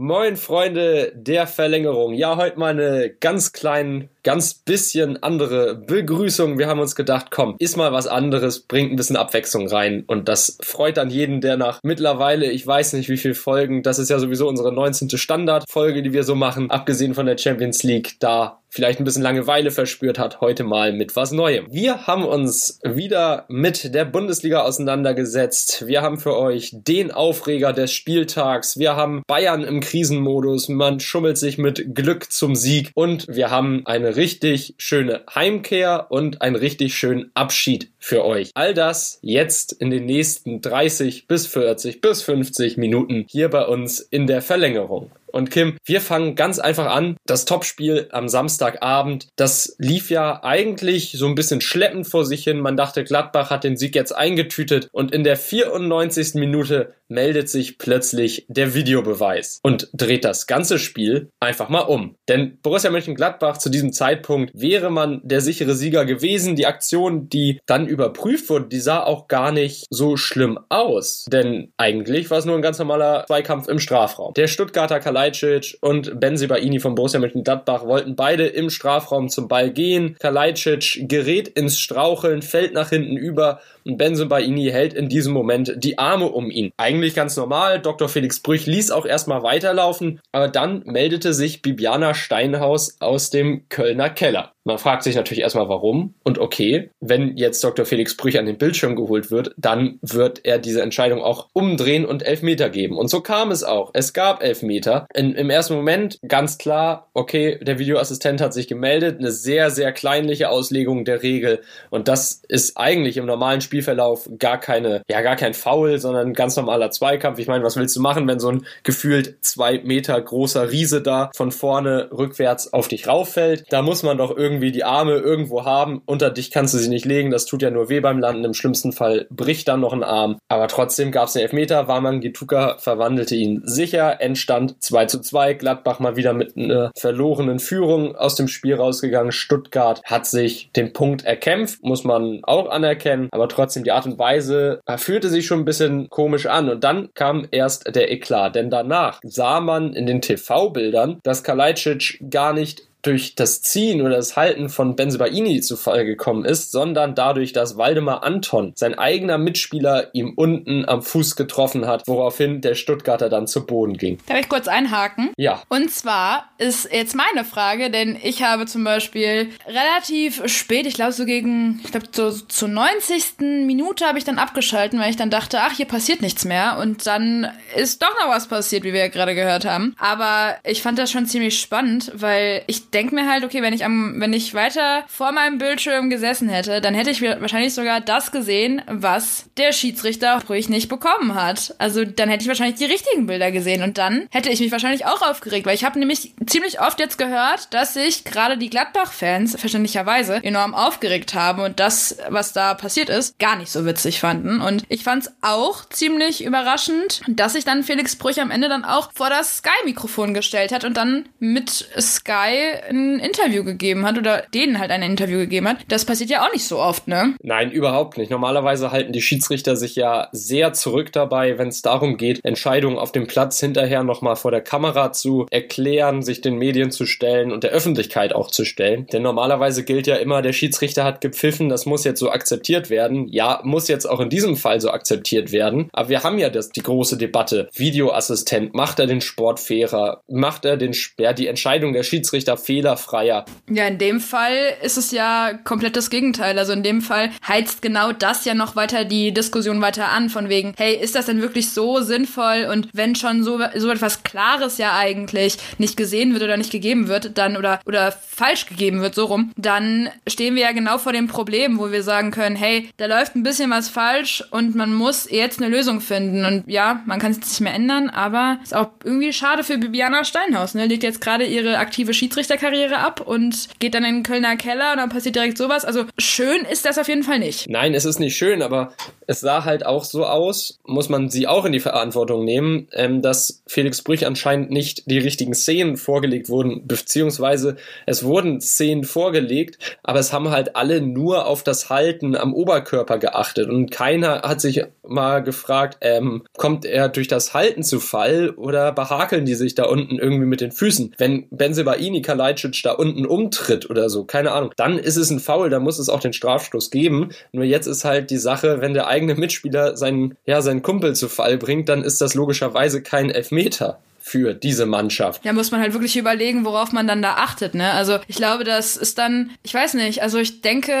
Moin Freunde der Verlängerung. Ja, heute mal eine ganz kleinen, ganz bisschen andere Begrüßung. Wir haben uns gedacht, komm, ist mal was anderes, bringt ein bisschen Abwechslung rein. Und das freut dann jeden, der nach mittlerweile, ich weiß nicht wie viel Folgen, das ist ja sowieso unsere 19. Standardfolge, die wir so machen, abgesehen von der Champions League, da vielleicht ein bisschen Langeweile verspürt hat, heute mal mit was Neuem. Wir haben uns wieder mit der Bundesliga auseinandergesetzt. Wir haben für euch den Aufreger des Spieltags. Wir haben Bayern im Krisenmodus. Man schummelt sich mit Glück zum Sieg. Und wir haben eine richtig schöne Heimkehr und einen richtig schönen Abschied für euch. All das jetzt in den nächsten 30 bis 40 bis 50 Minuten hier bei uns in der Verlängerung. Und Kim, wir fangen ganz einfach an. Das Topspiel am Samstagabend, das lief ja eigentlich so ein bisschen schleppend vor sich hin. Man dachte, Gladbach hat den Sieg jetzt eingetütet und in der 94. Minute meldet sich plötzlich der Videobeweis und dreht das ganze Spiel einfach mal um. Denn Borussia Mönchengladbach zu diesem Zeitpunkt wäre man der sichere Sieger gewesen. Die Aktion, die dann überprüft wurde, die sah auch gar nicht so schlimm aus. Denn eigentlich war es nur ein ganz normaler Zweikampf im Strafraum. Der Stuttgarter Kalajdzic und Benzibaini von Borussia Mönchengladbach wollten beide im Strafraum zum Ball gehen. Kalajdzic gerät ins Straucheln, fällt nach hinten über und Benzibaini hält in diesem Moment die Arme um ihn. Eigentlich ganz normal. Dr. Felix Brüch ließ auch erstmal weiterlaufen, aber dann meldete sich Bibiana Steinhaus aus dem Kölner Keller. Man fragt sich natürlich erstmal warum und okay, wenn jetzt Dr. Felix Brüch an den Bildschirm geholt wird, dann wird er diese Entscheidung auch umdrehen und Elfmeter geben. Und so kam es auch. Es gab Elfmeter. In, Im ersten Moment ganz klar, okay, der Videoassistent hat sich gemeldet, eine sehr, sehr kleinliche Auslegung der Regel und das ist eigentlich im normalen Spielverlauf gar keine, ja, gar kein Foul, sondern ganz normaler Zweikampf. Ich meine, was willst du machen, wenn so ein gefühlt zwei Meter großer Riese da von vorne rückwärts auf dich rauffällt? Da muss man doch irgendwie die Arme irgendwo haben. Unter dich kannst du sie nicht legen, das tut ja nur weh beim Landen. Im schlimmsten Fall bricht dann noch ein Arm. Aber trotzdem gab es einen Elfmeter. Warman Gituka verwandelte ihn sicher. Endstand 2 zu 2. Gladbach mal wieder mit einer verlorenen Führung aus dem Spiel rausgegangen. Stuttgart hat sich den Punkt erkämpft, muss man auch anerkennen. Aber trotzdem die Art und Weise fühlte sich schon ein bisschen komisch an. Und dann kam erst der Eklat. Denn danach sah man in den TV-Bildern, dass Kalajdzic gar nicht durch das Ziehen oder das Halten von Benzebaini zu Fall gekommen ist, sondern dadurch, dass Waldemar Anton, sein eigener Mitspieler, ihm unten am Fuß getroffen hat, woraufhin der Stuttgarter dann zu Boden ging. Darf ich kurz einhaken? Ja. Und zwar ist jetzt meine Frage, denn ich habe zum Beispiel relativ spät, ich glaube so gegen, ich glaube so zur 90. Minute habe ich dann abgeschalten, weil ich dann dachte, ach, hier passiert nichts mehr. Und dann ist doch noch was passiert, wie wir ja gerade gehört haben. Aber ich fand das schon ziemlich spannend, weil ich denke mir halt, okay, wenn ich am, wenn ich weiter vor meinem Bildschirm gesessen hätte, dann hätte ich wahrscheinlich sogar das gesehen, was der Schiedsrichter ruhig nicht bekommen hat. Also dann hätte ich wahrscheinlich die richtigen Bilder gesehen und dann hätte ich mich wahrscheinlich auch aufgeregt, weil ich habe nämlich ziemlich oft jetzt gehört, dass sich gerade die Gladbach-Fans verständlicherweise enorm aufgeregt haben und das, was da passiert ist, gar nicht so witzig fanden. Und ich fand es auch ziemlich überraschend, dass sich dann Felix Brüch am Ende dann auch vor das Sky-Mikrofon gestellt hat und dann mit Sky ein Interview gegeben hat oder denen halt ein Interview gegeben hat. Das passiert ja auch nicht so oft, ne? Nein, überhaupt nicht. Normalerweise halten die Schiedsrichter sich ja sehr zurück dabei, wenn es darum geht, Entscheidungen auf dem Platz hinterher nochmal vor der Kamera zu erklären, sich den Medien zu stellen und der Öffentlichkeit auch zu stellen. Denn normalerweise gilt ja immer, der Schiedsrichter hat gepfiffen, das muss jetzt so akzeptiert werden. Ja, muss jetzt auch in diesem Fall so akzeptiert werden. Aber wir haben ja das, die große Debatte. Videoassistent, macht er den Sport fairer? Macht er den, ja, die Entscheidung der Schiedsrichter fehlerfreier. Ja, in dem Fall ist es ja komplett das Gegenteil. Also in dem Fall heizt genau das ja noch weiter die Diskussion weiter an, von wegen, hey, ist das denn wirklich so sinnvoll? Und wenn schon so, so etwas Klares ja eigentlich nicht gesehen wird oder nicht gegeben wird, dann oder, oder falsch gegeben wird, so rum, dann stehen wir ja genau vor dem Problem, wo wir sagen können, hey, da läuft ein bisschen was falsch und man muss jetzt eine Lösung finden. Und ja, man kann es nicht mehr ändern, aber ist auch irgendwie schade für Bibiana Steinhaus, ne? Legt jetzt gerade ihre aktive Schiedsrichter Fußballkarriere ab und geht dann in den Kölner Keller und dann passiert direkt sowas. Also schön ist das auf jeden Fall nicht. Nein, es ist nicht schön, aber es sah halt auch so aus, muss man sie auch in die Verantwortung nehmen, ähm, dass Felix Brüch anscheinend nicht die richtigen Szenen vorgelegt wurden, beziehungsweise es wurden Szenen vorgelegt, aber es haben halt alle nur auf das Halten am Oberkörper geachtet und keiner hat sich mal gefragt, ähm, kommt er durch das Halten zu Fall oder behakeln die sich da unten irgendwie mit den Füßen? Wenn Benzebaini Kalajdzic da unten umtritt oder so, keine Ahnung, dann ist es ein Foul, da muss es auch den Strafstoß geben. Nur jetzt ist halt die Sache, wenn der eigene Mitspieler seinen, ja, seinen Kumpel zu Fall bringt, dann ist das logischerweise kein Elfmeter für diese Mannschaft. Ja, muss man halt wirklich überlegen, worauf man dann da achtet, ne? Also ich glaube, das ist dann, ich weiß nicht, also ich denke,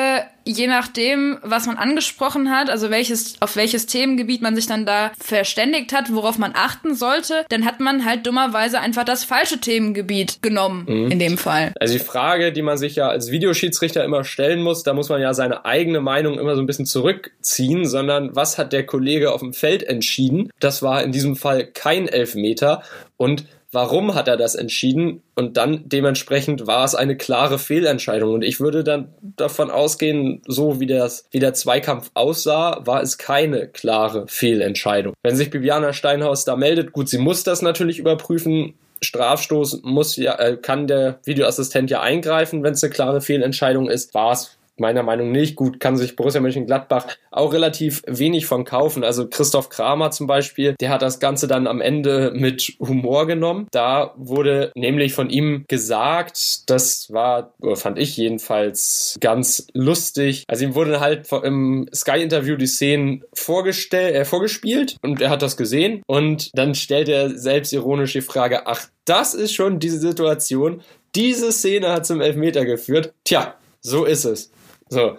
je nachdem, was man angesprochen hat, also welches, auf welches Themengebiet man sich dann da verständigt hat, worauf man achten sollte, dann hat man halt dummerweise einfach das falsche Themengebiet genommen, mhm. in dem Fall. Also die Frage, die man sich ja als Videoschiedsrichter immer stellen muss, da muss man ja seine eigene Meinung immer so ein bisschen zurückziehen, sondern was hat der Kollege auf dem Feld entschieden? Das war in diesem Fall kein Elfmeter und warum hat er das entschieden und dann dementsprechend war es eine klare Fehlentscheidung und ich würde dann davon ausgehen, so wie, das, wie der Zweikampf aussah, war es keine klare Fehlentscheidung. Wenn sich Bibiana Steinhaus da meldet, gut, sie muss das natürlich überprüfen, Strafstoß muss ja, äh, kann der Videoassistent ja eingreifen, wenn es eine klare Fehlentscheidung ist. War es meiner Meinung nicht. Gut, kann sich Borussia Mönchengladbach auch relativ wenig von kaufen. Also Christoph Kramer zum Beispiel, der hat das Ganze dann am Ende mit Humor genommen. Da wurde nämlich von ihm gesagt, das war, fand ich jedenfalls ganz lustig. Also ihm wurde halt im Sky-Interview die Szenen vorgestellt, äh, vorgespielt und er hat das gesehen und dann stellt er selbst ironisch die Frage, ach, das ist schon diese Situation. Diese Szene hat zum Elfmeter geführt. Tja, so ist es. So,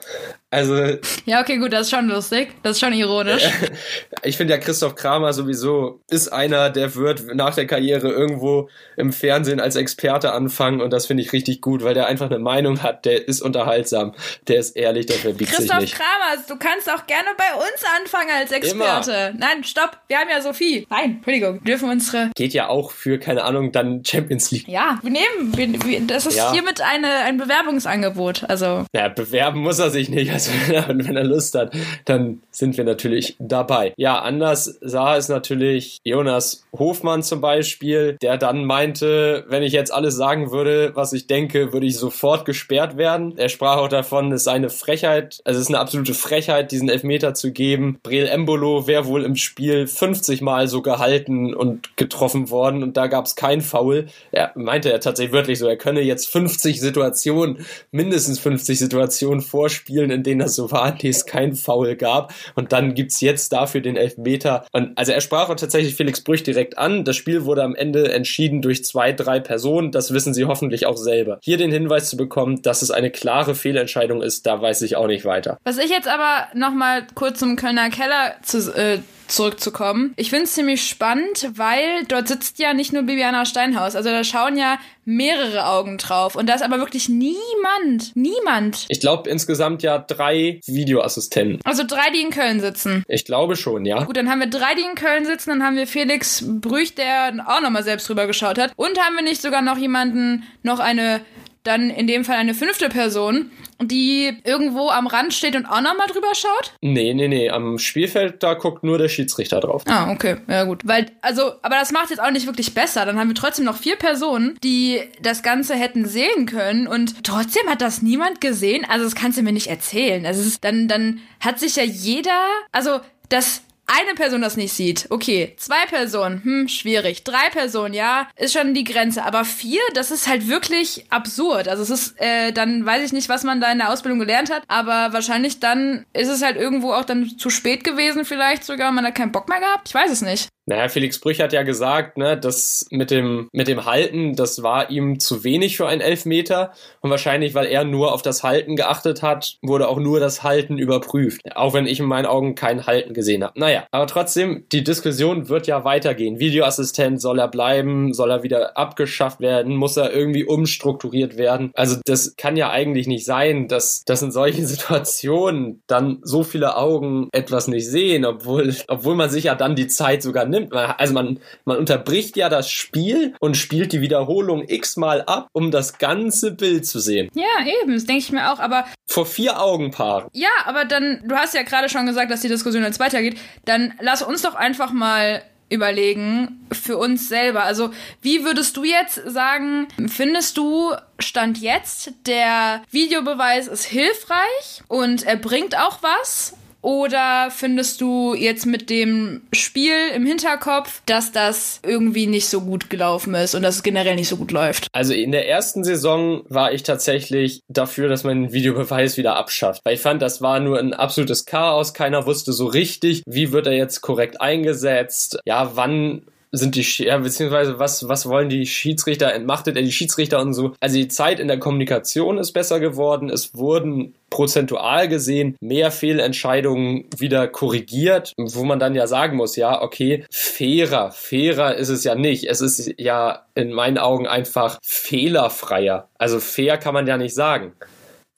also. Ja, okay, gut, das ist schon lustig. Das ist schon ironisch. ich finde ja, Christoph Kramer sowieso ist einer, der wird nach der Karriere irgendwo im Fernsehen als Experte anfangen und das finde ich richtig gut, weil der einfach eine Meinung hat, der ist unterhaltsam, der ist ehrlich, der verbiegt sich nicht. Christoph Kramer, du kannst auch gerne bei uns anfangen als Experte. Immer. Nein, stopp, wir haben ja Sophie. Nein, Entschuldigung, dürfen unsere. Geht ja auch für, keine Ahnung, dann Champions League. Ja, wir nehmen, wir, wir, das ist ja. hiermit eine, ein Bewerbungsangebot, also. Ja, bewerben muss er sich nicht. Also wenn er Lust hat, dann sind wir natürlich dabei. Ja, anders sah es natürlich Jonas Hofmann zum Beispiel, der dann meinte, wenn ich jetzt alles sagen würde, was ich denke, würde ich sofort gesperrt werden. Er sprach auch davon, es sei eine Frechheit, also es ist eine absolute Frechheit, diesen Elfmeter zu geben. Breel Embolo wäre wohl im Spiel 50 Mal so gehalten und getroffen worden und da gab es kein Foul. Er meinte er tatsächlich wirklich so, er könne jetzt 50 Situationen, mindestens 50 Situationen vorspielen, in denen das so war, es kein Foul gab. Und dann gibt's jetzt dafür den Elfmeter. Und also er sprach auch tatsächlich Felix Brüch direkt an. Das Spiel wurde am Ende entschieden durch zwei, drei Personen. Das wissen sie hoffentlich auch selber. Hier den Hinweis zu bekommen, dass es eine klare Fehlentscheidung ist, da weiß ich auch nicht weiter. Was ich jetzt aber nochmal kurz zum Kölner Keller zu, äh, zurückzukommen. Ich finde es ziemlich spannend, weil dort sitzt ja nicht nur Bibiana Steinhaus, also da schauen ja mehrere Augen drauf und da ist aber wirklich niemand, niemand. Ich glaube insgesamt ja drei Videoassistenten. Also drei, die in Köln sitzen. Ich glaube schon, ja. Gut, dann haben wir drei, die in Köln sitzen, dann haben wir Felix Brüch, der auch nochmal selbst drüber geschaut hat und haben wir nicht sogar noch jemanden, noch eine dann in dem Fall eine fünfte Person, die irgendwo am Rand steht und auch nochmal drüber schaut? Nee, nee, nee. Am Spielfeld, da guckt nur der Schiedsrichter drauf. Ah, okay. Ja, gut. Weil, also, aber das macht jetzt auch nicht wirklich besser. Dann haben wir trotzdem noch vier Personen, die das Ganze hätten sehen können und trotzdem hat das niemand gesehen. Also, das kannst du mir nicht erzählen. Also, ist, dann, dann hat sich ja jeder, also, das eine Person das nicht sieht, okay. Zwei Personen, hm, schwierig. Drei Personen, ja, ist schon die Grenze. Aber vier, das ist halt wirklich absurd. Also es ist, äh, dann weiß ich nicht, was man da in der Ausbildung gelernt hat, aber wahrscheinlich dann ist es halt irgendwo auch dann zu spät gewesen, vielleicht sogar. Man hat keinen Bock mehr gehabt. Ich weiß es nicht. Naja, Felix Brüch hat ja gesagt, ne, dass mit dem, mit dem Halten, das war ihm zu wenig für einen Elfmeter. Und wahrscheinlich, weil er nur auf das Halten geachtet hat, wurde auch nur das Halten überprüft. Auch wenn ich in meinen Augen kein Halten gesehen habe. Naja, aber trotzdem, die Diskussion wird ja weitergehen. Videoassistent, soll er bleiben? Soll er wieder abgeschafft werden? Muss er irgendwie umstrukturiert werden? Also das kann ja eigentlich nicht sein, dass, dass in solchen Situationen dann so viele Augen etwas nicht sehen, obwohl, obwohl man sich ja dann die Zeit sogar nimmt nimmt, also man, man unterbricht ja das Spiel und spielt die Wiederholung x-mal ab, um das ganze Bild zu sehen. Ja, eben, das denke ich mir auch, aber. Vor vier Augenpaaren. Ja, aber dann, du hast ja gerade schon gesagt, dass die Diskussion jetzt weitergeht, dann lass uns doch einfach mal überlegen für uns selber. Also, wie würdest du jetzt sagen, findest du Stand jetzt, der Videobeweis ist hilfreich und er bringt auch was? Oder findest du jetzt mit dem Spiel im Hinterkopf, dass das irgendwie nicht so gut gelaufen ist und dass es generell nicht so gut läuft? Also in der ersten Saison war ich tatsächlich dafür, dass man den Videobeweis wieder abschafft. Weil ich fand, das war nur ein absolutes Chaos. Keiner wusste so richtig, wie wird er jetzt korrekt eingesetzt. Ja, wann sind die, ja, beziehungsweise was, was wollen die Schiedsrichter, entmachtet er die Schiedsrichter und so. Also die Zeit in der Kommunikation ist besser geworden. Es wurden prozentual gesehen mehr Fehlentscheidungen wieder korrigiert, wo man dann ja sagen muss, ja, okay, fairer, fairer ist es ja nicht. Es ist ja in meinen Augen einfach fehlerfreier. Also fair kann man ja nicht sagen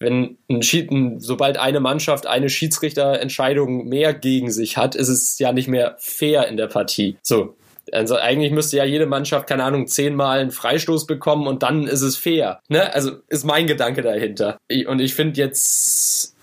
wenn ein Schied, sobald eine Mannschaft eine Schiedsrichterentscheidung mehr gegen sich hat, ist es ja nicht mehr fair in der Partie. So, also eigentlich müsste ja jede Mannschaft, keine Ahnung, zehnmal einen Freistoß bekommen und dann ist es fair. Ne? Also ist mein Gedanke dahinter. Und ich finde jetzt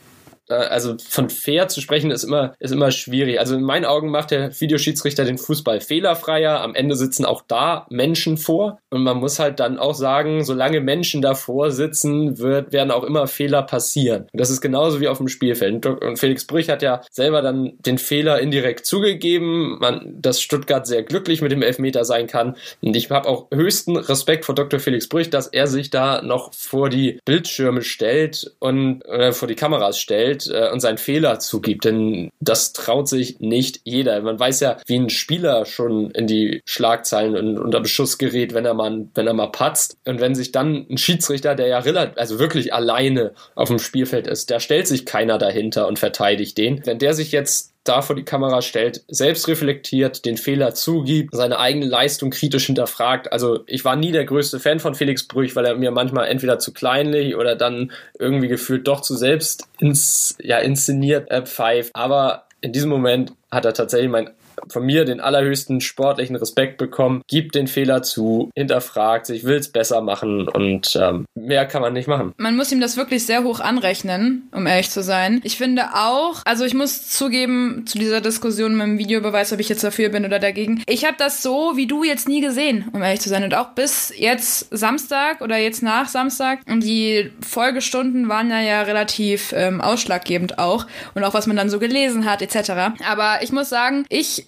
also von fair zu sprechen ist immer, ist immer schwierig. Also in meinen Augen macht der Videoschiedsrichter den Fußball fehlerfreier. Am Ende sitzen auch da Menschen vor. Und man muss halt dann auch sagen, solange Menschen davor sitzen, wird, werden auch immer Fehler passieren. Und das ist genauso wie auf dem Spielfeld. Und Felix Brüch hat ja selber dann den Fehler indirekt zugegeben, man, dass Stuttgart sehr glücklich mit dem Elfmeter sein kann. Und ich habe auch höchsten Respekt vor Dr. Felix Brüch, dass er sich da noch vor die Bildschirme stellt und äh, vor die Kameras stellt stellt äh, und seinen Fehler zugibt. Denn das traut sich nicht jeder. Man weiß ja, wie ein Spieler schon in die Schlagzeilen und unter Beschuss gerät, wenn er mal, wenn er mal patzt. Und wenn sich dann ein Schiedsrichter, der ja relativ, also wirklich alleine auf dem Spielfeld ist, da stellt sich keiner dahinter und verteidigt den. Wenn der sich jetzt da vor die Kamera stellt, selbst reflektiert, den Fehler zugibt, seine eigene Leistung kritisch hinterfragt. Also ich war nie der größte Fan von Felix Brüch, weil er mir manchmal entweder zu kleinlich oder dann irgendwie gefühlt doch zu selbst ins, ja, inszeniert äh, pfeift. Aber in diesem Moment hat er tatsächlich mein von mir den allerhöchsten sportlichen Respekt bekommen, gibt den Fehler zu, hinterfragt sich, will es besser machen und ähm, mehr kann man nicht machen. Man muss ihm das wirklich sehr hoch anrechnen, um ehrlich zu sein. Ich finde auch, also ich muss zugeben, zu dieser Diskussion mit dem Videobeweis, ob ich jetzt dafür bin oder dagegen. Ich habe das so wie du jetzt nie gesehen, um ehrlich zu sein. Und auch bis jetzt Samstag oder jetzt nach Samstag. Und die Folgestunden waren ja, ja relativ ähm, ausschlaggebend auch. Und auch was man dann so gelesen hat, etc. Aber ich muss sagen, ich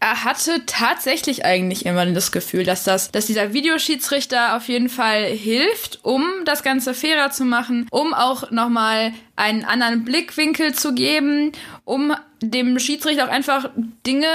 er hatte tatsächlich eigentlich immer das Gefühl, dass das, dass dieser Videoschiedsrichter auf jeden Fall hilft, um das Ganze fairer zu machen, um auch nochmal einen anderen Blickwinkel zu geben, um dem Schiedsrichter auch einfach Dinge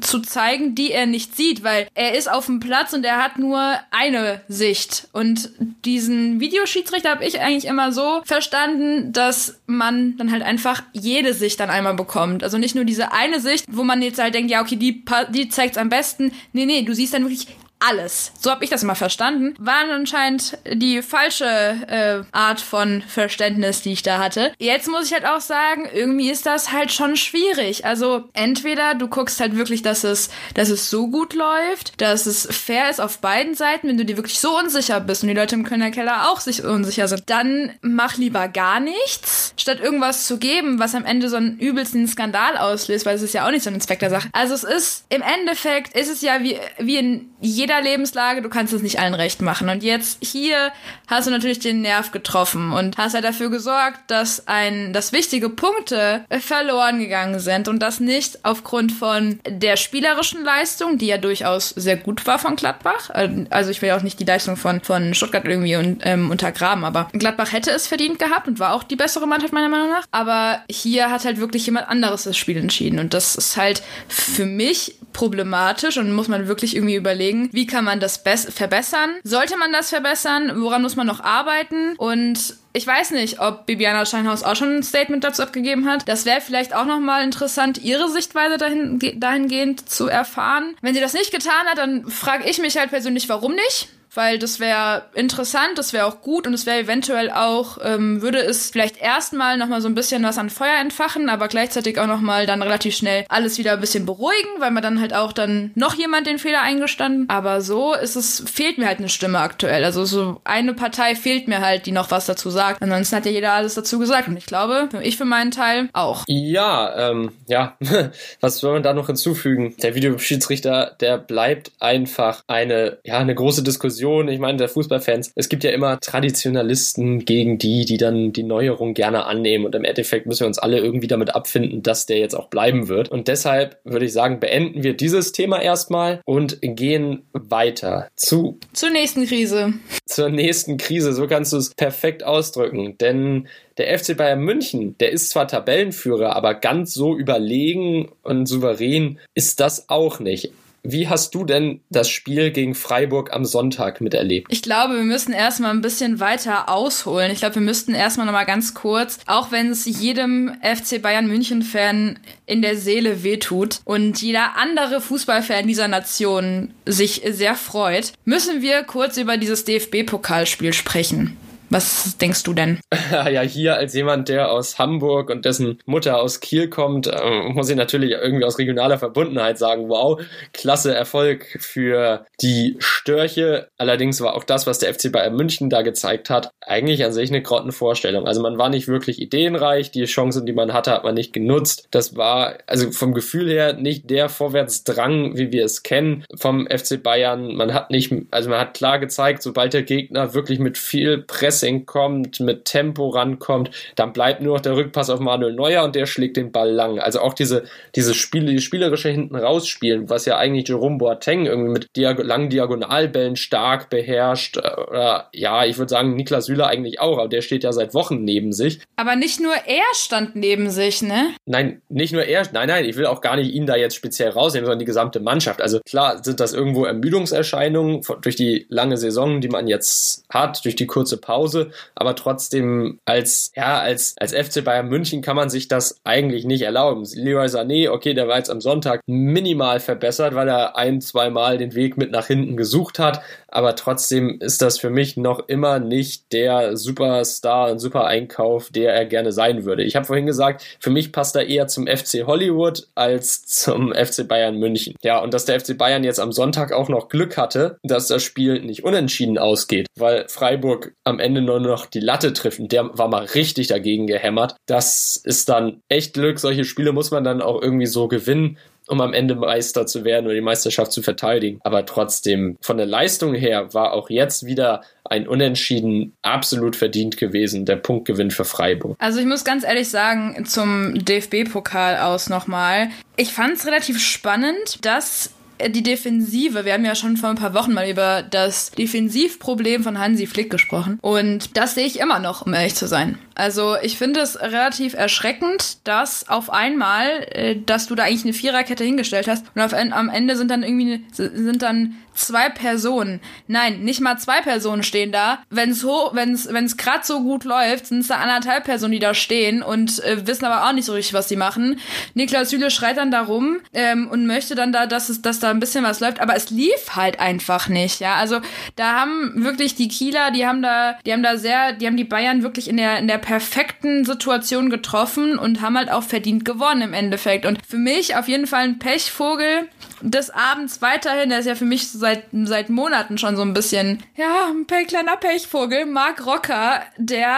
zu zeigen, die er nicht sieht, weil er ist auf dem Platz und er hat nur eine Sicht. Und diesen Videoschiedsrichter habe ich eigentlich immer so verstanden, dass man dann halt einfach jede Sicht dann einmal bekommt. Also nicht nur diese eine Sicht, wo man jetzt halt denkt, ja, okay, die, die zeigt's am besten. Nee, nee, du siehst dann wirklich alles. So habe ich das mal verstanden. War anscheinend die falsche äh, Art von Verständnis, die ich da hatte. Jetzt muss ich halt auch sagen, irgendwie ist das halt schon schwierig. Also entweder du guckst halt wirklich, dass es, dass es so gut läuft, dass es fair ist auf beiden Seiten, wenn du dir wirklich so unsicher bist und die Leute im Kölner Keller auch sich unsicher sind, dann mach lieber gar nichts, statt irgendwas zu geben, was am Ende so einen übelsten Skandal auslöst, weil es ist ja auch nicht so ein Zweck der Sache. Also es ist, im Endeffekt ist es ja wie, wie in jedem jeder Lebenslage, du kannst es nicht allen recht machen. Und jetzt hier hast du natürlich den Nerv getroffen und hast ja dafür gesorgt, dass ein, dass wichtige Punkte verloren gegangen sind und das nicht aufgrund von der spielerischen Leistung, die ja durchaus sehr gut war von Gladbach. Also ich will ja auch nicht die Leistung von, von Stuttgart irgendwie un, ähm, untergraben, aber Gladbach hätte es verdient gehabt und war auch die bessere Mannschaft meiner Meinung nach. Aber hier hat halt wirklich jemand anderes das Spiel entschieden und das ist halt für mich problematisch und muss man wirklich irgendwie überlegen, wie kann man das verbessern? Sollte man das verbessern? Woran muss man noch arbeiten? Und ich weiß nicht, ob Bibiana Scheinhaus auch schon ein Statement dazu abgegeben hat. Das wäre vielleicht auch nochmal interessant, ihre Sichtweise dahin, dahingehend zu erfahren. Wenn sie das nicht getan hat, dann frage ich mich halt persönlich, warum nicht? Weil das wäre interessant, das wäre auch gut und es wäre eventuell auch, ähm, würde es vielleicht erstmal nochmal so ein bisschen was an Feuer entfachen, aber gleichzeitig auch nochmal dann relativ schnell alles wieder ein bisschen beruhigen, weil man dann halt auch dann noch jemand den Fehler eingestanden. Aber so ist es, fehlt mir halt eine Stimme aktuell. Also so eine Partei fehlt mir halt, die noch was dazu sagt. Ansonsten hat ja jeder alles dazu gesagt und ich glaube, ich für meinen Teil auch. Ja, ähm, ja, was soll man da noch hinzufügen? Der Videoschiedsrichter, der bleibt einfach eine, ja, eine große Diskussion. Ich meine, der Fußballfans, es gibt ja immer Traditionalisten gegen die, die dann die Neuerung gerne annehmen und im Endeffekt müssen wir uns alle irgendwie damit abfinden, dass der jetzt auch bleiben wird. Und deshalb würde ich sagen, beenden wir dieses Thema erstmal und gehen weiter zu zur nächsten Krise. Zur nächsten Krise, so kannst du es perfekt ausdrücken, denn der FC Bayern München, der ist zwar Tabellenführer, aber ganz so überlegen und souverän ist das auch nicht. Wie hast du denn das Spiel gegen Freiburg am Sonntag miterlebt? Ich glaube, wir müssen erstmal ein bisschen weiter ausholen. Ich glaube, wir müssten erstmal nochmal ganz kurz, auch wenn es jedem FC Bayern München Fan in der Seele wehtut und jeder andere Fußballfan dieser Nation sich sehr freut, müssen wir kurz über dieses DFB-Pokalspiel sprechen. Was denkst du denn? ja, hier als jemand, der aus Hamburg und dessen Mutter aus Kiel kommt, äh, muss ich natürlich irgendwie aus regionaler Verbundenheit sagen, wow, klasse Erfolg für die Störche. Allerdings war auch das, was der FC Bayern München da gezeigt hat, eigentlich an sich eine Grottenvorstellung. Also man war nicht wirklich ideenreich, die Chancen, die man hatte, hat man nicht genutzt. Das war also vom Gefühl her nicht der Vorwärtsdrang, wie wir es kennen vom FC Bayern. Man hat nicht, also man hat klar gezeigt, sobald der Gegner wirklich mit viel Presse Pressing kommt, mit Tempo rankommt, dann bleibt nur noch der Rückpass auf Manuel Neuer und der schlägt den Ball lang. Also auch diese, diese Spiele, die spielerische hinten rausspielen, was ja eigentlich Jerome Boateng irgendwie mit Diag langen Diagonalbällen stark beherrscht. Äh, oder ja, ich würde sagen, Niklas Süle eigentlich auch, aber der steht ja seit Wochen neben sich. Aber nicht nur er stand neben sich, ne? Nein, nicht nur er, nein, nein, ich will auch gar nicht ihn da jetzt speziell rausnehmen, sondern die gesamte Mannschaft. Also klar sind das irgendwo Ermüdungserscheinungen durch die lange Saison, die man jetzt hat, durch die kurze Pause. Hause, aber trotzdem als, ja, als, als FC Bayern München kann man sich das eigentlich nicht erlauben. Leroy Sané, okay, der war jetzt am Sonntag minimal verbessert, weil er ein, zwei Mal den Weg mit nach hinten gesucht hat, aber trotzdem ist das für mich noch immer nicht der Superstar und Super-Einkauf, der er gerne sein würde. Ich habe vorhin gesagt, für mich passt er eher zum FC Hollywood als zum FC Bayern München. Ja, und dass der FC Bayern jetzt am Sonntag auch noch Glück hatte, dass das Spiel nicht unentschieden ausgeht, weil Freiburg am Ende nur noch die Latte trifft und der war mal richtig dagegen gehämmert. Das ist dann echt Glück. Solche Spiele muss man dann auch irgendwie so gewinnen um am Ende Meister zu werden oder die Meisterschaft zu verteidigen. Aber trotzdem, von der Leistung her war auch jetzt wieder ein Unentschieden absolut verdient gewesen, der Punktgewinn für Freiburg. Also ich muss ganz ehrlich sagen, zum DFB-Pokal aus nochmal. Ich fand es relativ spannend, dass die Defensive, wir haben ja schon vor ein paar Wochen mal über das Defensivproblem von Hansi Flick gesprochen. Und das sehe ich immer noch, um ehrlich zu sein. Also ich finde es relativ erschreckend, dass auf einmal, äh, dass du da eigentlich eine Viererkette hingestellt hast und auf, am Ende sind dann irgendwie sind dann zwei Personen. Nein, nicht mal zwei Personen stehen da. Wenn es wenn es wenn es gerade so gut läuft, sind es da anderthalb Personen, die da stehen und äh, wissen aber auch nicht so richtig, was sie machen. Niklas Süle schreit dann da rum ähm, und möchte dann da, dass es dass da ein bisschen was läuft, aber es lief halt einfach nicht. Ja, also da haben wirklich die Kieler, die haben da, die haben da sehr, die haben die Bayern wirklich in der in der perfekten Situation getroffen und haben halt auch verdient gewonnen im Endeffekt. Und für mich auf jeden Fall ein Pechvogel des Abends weiterhin, der ist ja für mich seit, seit Monaten schon so ein bisschen, ja, ein kleiner Pechvogel, Mark Rocker, der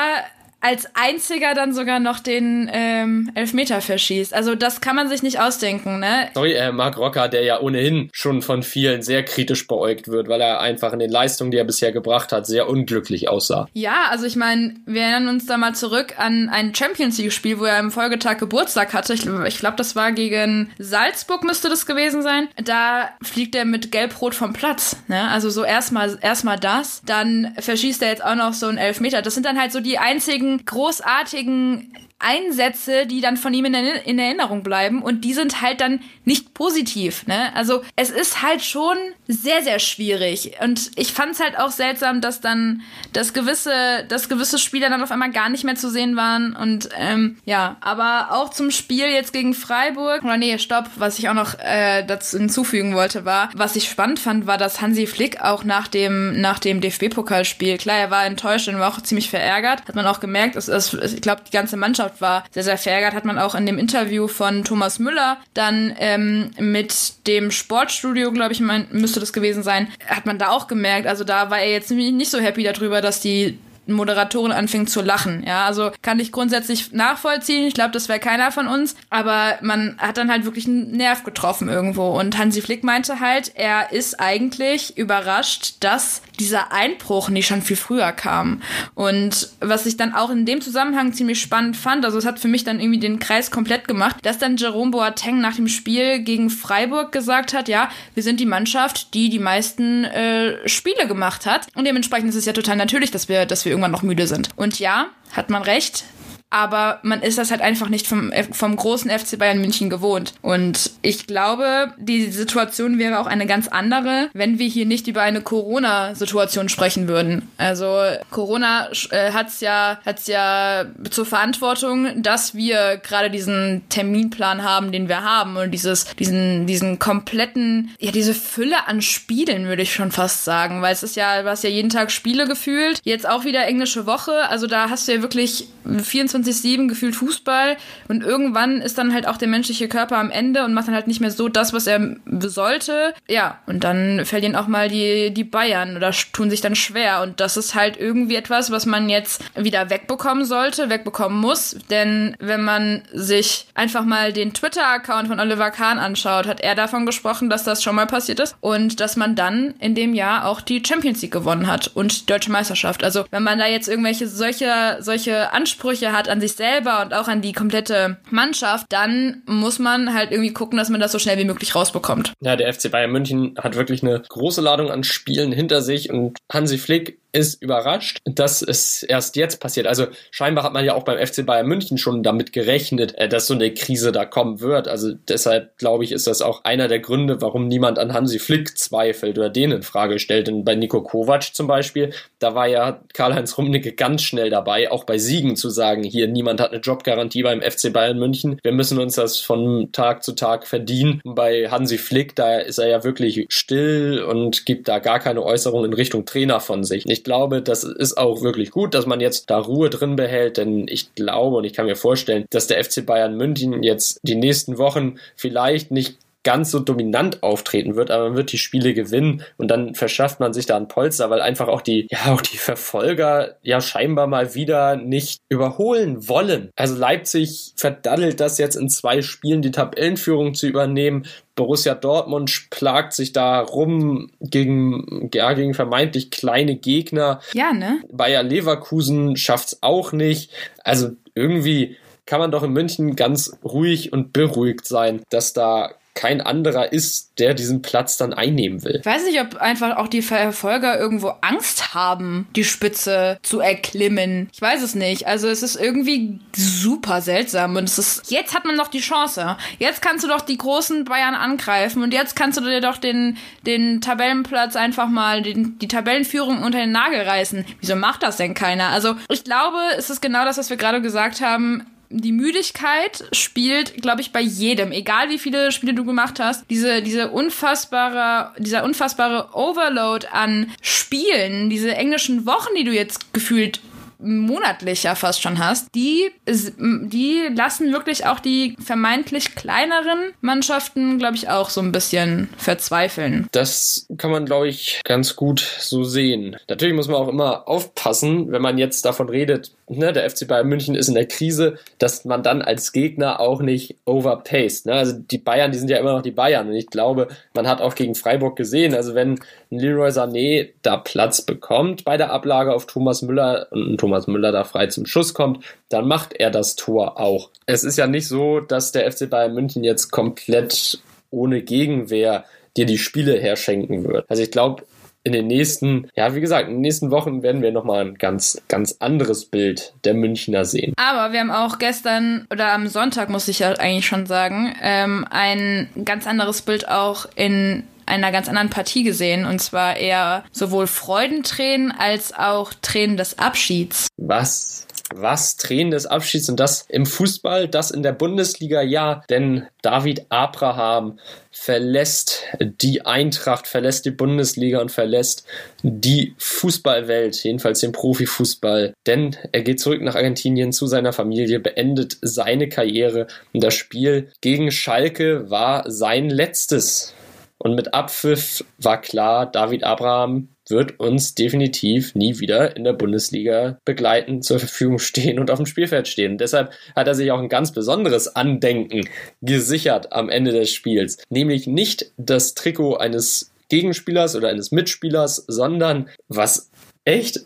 als einziger dann sogar noch den ähm, Elfmeter verschießt. Also das kann man sich nicht ausdenken, ne? Sorry, äh, Marc Rocker, der ja ohnehin schon von vielen sehr kritisch beäugt wird, weil er einfach in den Leistungen, die er bisher gebracht hat, sehr unglücklich aussah. Ja, also ich meine, wir erinnern uns da mal zurück an ein Champions League-Spiel, wo er am Folgetag Geburtstag hatte. Ich, ich glaube, das war gegen Salzburg müsste das gewesen sein. Da fliegt er mit Gelb-Rot vom Platz. Ne? Also so erstmal erstmal das, dann verschießt er jetzt auch noch so einen Elfmeter. Das sind dann halt so die einzigen großartigen Einsätze, die dann von ihm in, in Erinnerung bleiben und die sind halt dann nicht positiv. Ne? Also es ist halt schon sehr, sehr schwierig. Und ich fand es halt auch seltsam, dass dann dass gewisse, dass gewisse Spieler dann auf einmal gar nicht mehr zu sehen waren. Und ähm, ja, aber auch zum Spiel jetzt gegen Freiburg, oder nee, stopp, was ich auch noch äh, dazu hinzufügen wollte, war, was ich spannend fand, war, dass Hansi Flick auch nach dem, nach dem DFB-Pokalspiel, klar, er war enttäuscht und war auch ziemlich verärgert, hat man auch gemerkt, es, es, ich glaube, die ganze Mannschaft war. Sehr, sehr verärgert, hat man auch in dem Interview von Thomas Müller. Dann ähm, mit dem Sportstudio, glaube ich, mein, müsste das gewesen sein, hat man da auch gemerkt, also da war er jetzt nicht so happy darüber, dass die Moderatorin anfing zu lachen. Ja, also kann ich grundsätzlich nachvollziehen. Ich glaube, das wäre keiner von uns. Aber man hat dann halt wirklich einen Nerv getroffen irgendwo. Und Hansi Flick meinte halt, er ist eigentlich überrascht, dass dieser Einbruch nicht schon viel früher kam. Und was ich dann auch in dem Zusammenhang ziemlich spannend fand, also es hat für mich dann irgendwie den Kreis komplett gemacht, dass dann Jerome Boateng nach dem Spiel gegen Freiburg gesagt hat, ja, wir sind die Mannschaft, die die meisten äh, Spiele gemacht hat. Und dementsprechend ist es ja total natürlich, dass wir, dass wir irgendwann noch müde sind. Und ja, hat man recht aber man ist das halt einfach nicht vom, vom großen FC Bayern München gewohnt. Und ich glaube, die Situation wäre auch eine ganz andere, wenn wir hier nicht über eine Corona-Situation sprechen würden. Also Corona äh, hat's ja, hat's ja zur Verantwortung, dass wir gerade diesen Terminplan haben, den wir haben und dieses, diesen, diesen kompletten, ja, diese Fülle an Spielen, würde ich schon fast sagen, weil es ist ja, du hast ja jeden Tag Spiele gefühlt. Jetzt auch wieder englische Woche. Also da hast du ja wirklich 24 24-7 gefühlt Fußball und irgendwann ist dann halt auch der menschliche Körper am Ende und macht dann halt nicht mehr so das, was er sollte. Ja, und dann verlieren auch mal die, die Bayern oder tun sich dann schwer und das ist halt irgendwie etwas, was man jetzt wieder wegbekommen sollte, wegbekommen muss, denn wenn man sich einfach mal den Twitter-Account von Oliver Kahn anschaut, hat er davon gesprochen, dass das schon mal passiert ist und dass man dann in dem Jahr auch die Champions League gewonnen hat und die Deutsche Meisterschaft. Also wenn man da jetzt irgendwelche solche, solche Ansprüche hat an sich selber und auch an die komplette Mannschaft, dann muss man halt irgendwie gucken, dass man das so schnell wie möglich rausbekommt. Ja, der FC Bayern München hat wirklich eine große Ladung an Spielen hinter sich und Hansi Flick ist überrascht, dass es erst jetzt passiert. Also scheinbar hat man ja auch beim FC Bayern München schon damit gerechnet, äh, dass so eine Krise da kommen wird. Also deshalb glaube ich, ist das auch einer der Gründe, warum niemand an Hansi Flick zweifelt oder den in Frage stellt. Denn bei Nico Kovac zum Beispiel, da war ja Karl-Heinz Rummenigge ganz schnell dabei, auch bei Siegen zu sagen, hier niemand hat eine Jobgarantie beim FC Bayern München. Wir müssen uns das von Tag zu Tag verdienen. Bei Hansi Flick, da ist er ja wirklich still und gibt da gar keine Äußerung in Richtung Trainer von sich. Ich ich glaube, das ist auch wirklich gut, dass man jetzt da Ruhe drin behält, denn ich glaube und ich kann mir vorstellen, dass der FC Bayern München jetzt die nächsten Wochen vielleicht nicht ganz so dominant auftreten wird, aber man wird die Spiele gewinnen und dann verschafft man sich da ein Polster, weil einfach auch die, ja, auch die Verfolger ja scheinbar mal wieder nicht überholen wollen. Also Leipzig verdaddelt das jetzt in zwei Spielen, die Tabellenführung zu übernehmen. Borussia Dortmund plagt sich da rum gegen, ja, gegen vermeintlich kleine Gegner. Ja, ne? Bayer Leverkusen schafft's auch nicht. Also irgendwie kann man doch in München ganz ruhig und beruhigt sein, dass da kein anderer ist, der diesen Platz dann einnehmen will. Ich weiß nicht, ob einfach auch die Verfolger irgendwo Angst haben, die Spitze zu erklimmen. Ich weiß es nicht. Also es ist irgendwie super seltsam und es ist jetzt hat man noch die Chance. Jetzt kannst du doch die großen Bayern angreifen und jetzt kannst du dir doch den den Tabellenplatz einfach mal den, die Tabellenführung unter den Nagel reißen. Wieso macht das denn keiner? Also ich glaube, es ist genau das, was wir gerade gesagt haben die Müdigkeit spielt, glaube ich, bei jedem, egal wie viele Spiele du gemacht hast, diese, diese unfassbare, dieser unfassbare Overload an Spielen, diese englischen Wochen, die du jetzt gefühlt monatlich ja fast schon hast, die, die lassen wirklich auch die vermeintlich kleineren Mannschaften, glaube ich, auch so ein bisschen verzweifeln. Das kann man, glaube ich, ganz gut so sehen. Natürlich muss man auch immer aufpassen, wenn man jetzt davon redet, ne, der FC Bayern München ist in der Krise, dass man dann als Gegner auch nicht overpaced. Ne? Also die Bayern, die sind ja immer noch die Bayern. Und ich glaube, man hat auch gegen Freiburg gesehen, also wenn Leroy Sané da Platz bekommt bei der Ablage auf Thomas Müller und Thomas Müller da frei zum Schuss kommt, dann macht er das Tor auch. Es ist ja nicht so, dass der FC Bayern München jetzt komplett ohne Gegenwehr dir die Spiele herschenken wird. Also ich glaube, in den nächsten, ja, wie gesagt, in den nächsten Wochen werden wir nochmal ein ganz, ganz anderes Bild der Münchner sehen. Aber wir haben auch gestern oder am Sonntag, muss ich ja eigentlich schon sagen, ähm, ein ganz anderes Bild auch in einer ganz anderen Partie gesehen. Und zwar eher sowohl Freudentränen als auch Tränen des Abschieds. Was? Was? Tränen des Abschieds und das im Fußball, das in der Bundesliga, ja. Denn David Abraham verlässt die Eintracht, verlässt die Bundesliga und verlässt die Fußballwelt, jedenfalls den Profifußball. Denn er geht zurück nach Argentinien zu seiner Familie, beendet seine Karriere und das Spiel gegen Schalke war sein letztes. Und mit Abpfiff war klar, David Abraham wird uns definitiv nie wieder in der Bundesliga begleiten, zur Verfügung stehen und auf dem Spielfeld stehen. Und deshalb hat er sich auch ein ganz besonderes Andenken gesichert am Ende des Spiels. Nämlich nicht das Trikot eines Gegenspielers oder eines Mitspielers, sondern was echt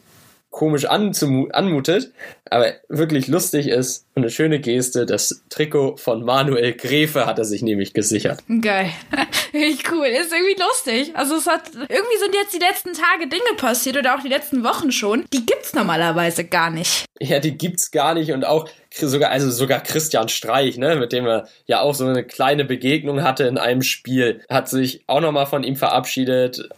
komisch anmutet, aber wirklich lustig ist und eine schöne Geste. Das Trikot von Manuel Gräfe hat er sich nämlich gesichert. Geil. Richtig cool. Ist irgendwie lustig. Also es hat, irgendwie sind jetzt die letzten Tage Dinge passiert oder auch die letzten Wochen schon. Die gibt's normalerweise gar nicht. Ja, die gibt's gar nicht und auch sogar, also sogar Christian Streich, ne, mit dem er ja auch so eine kleine Begegnung hatte in einem Spiel, hat sich auch nochmal von ihm verabschiedet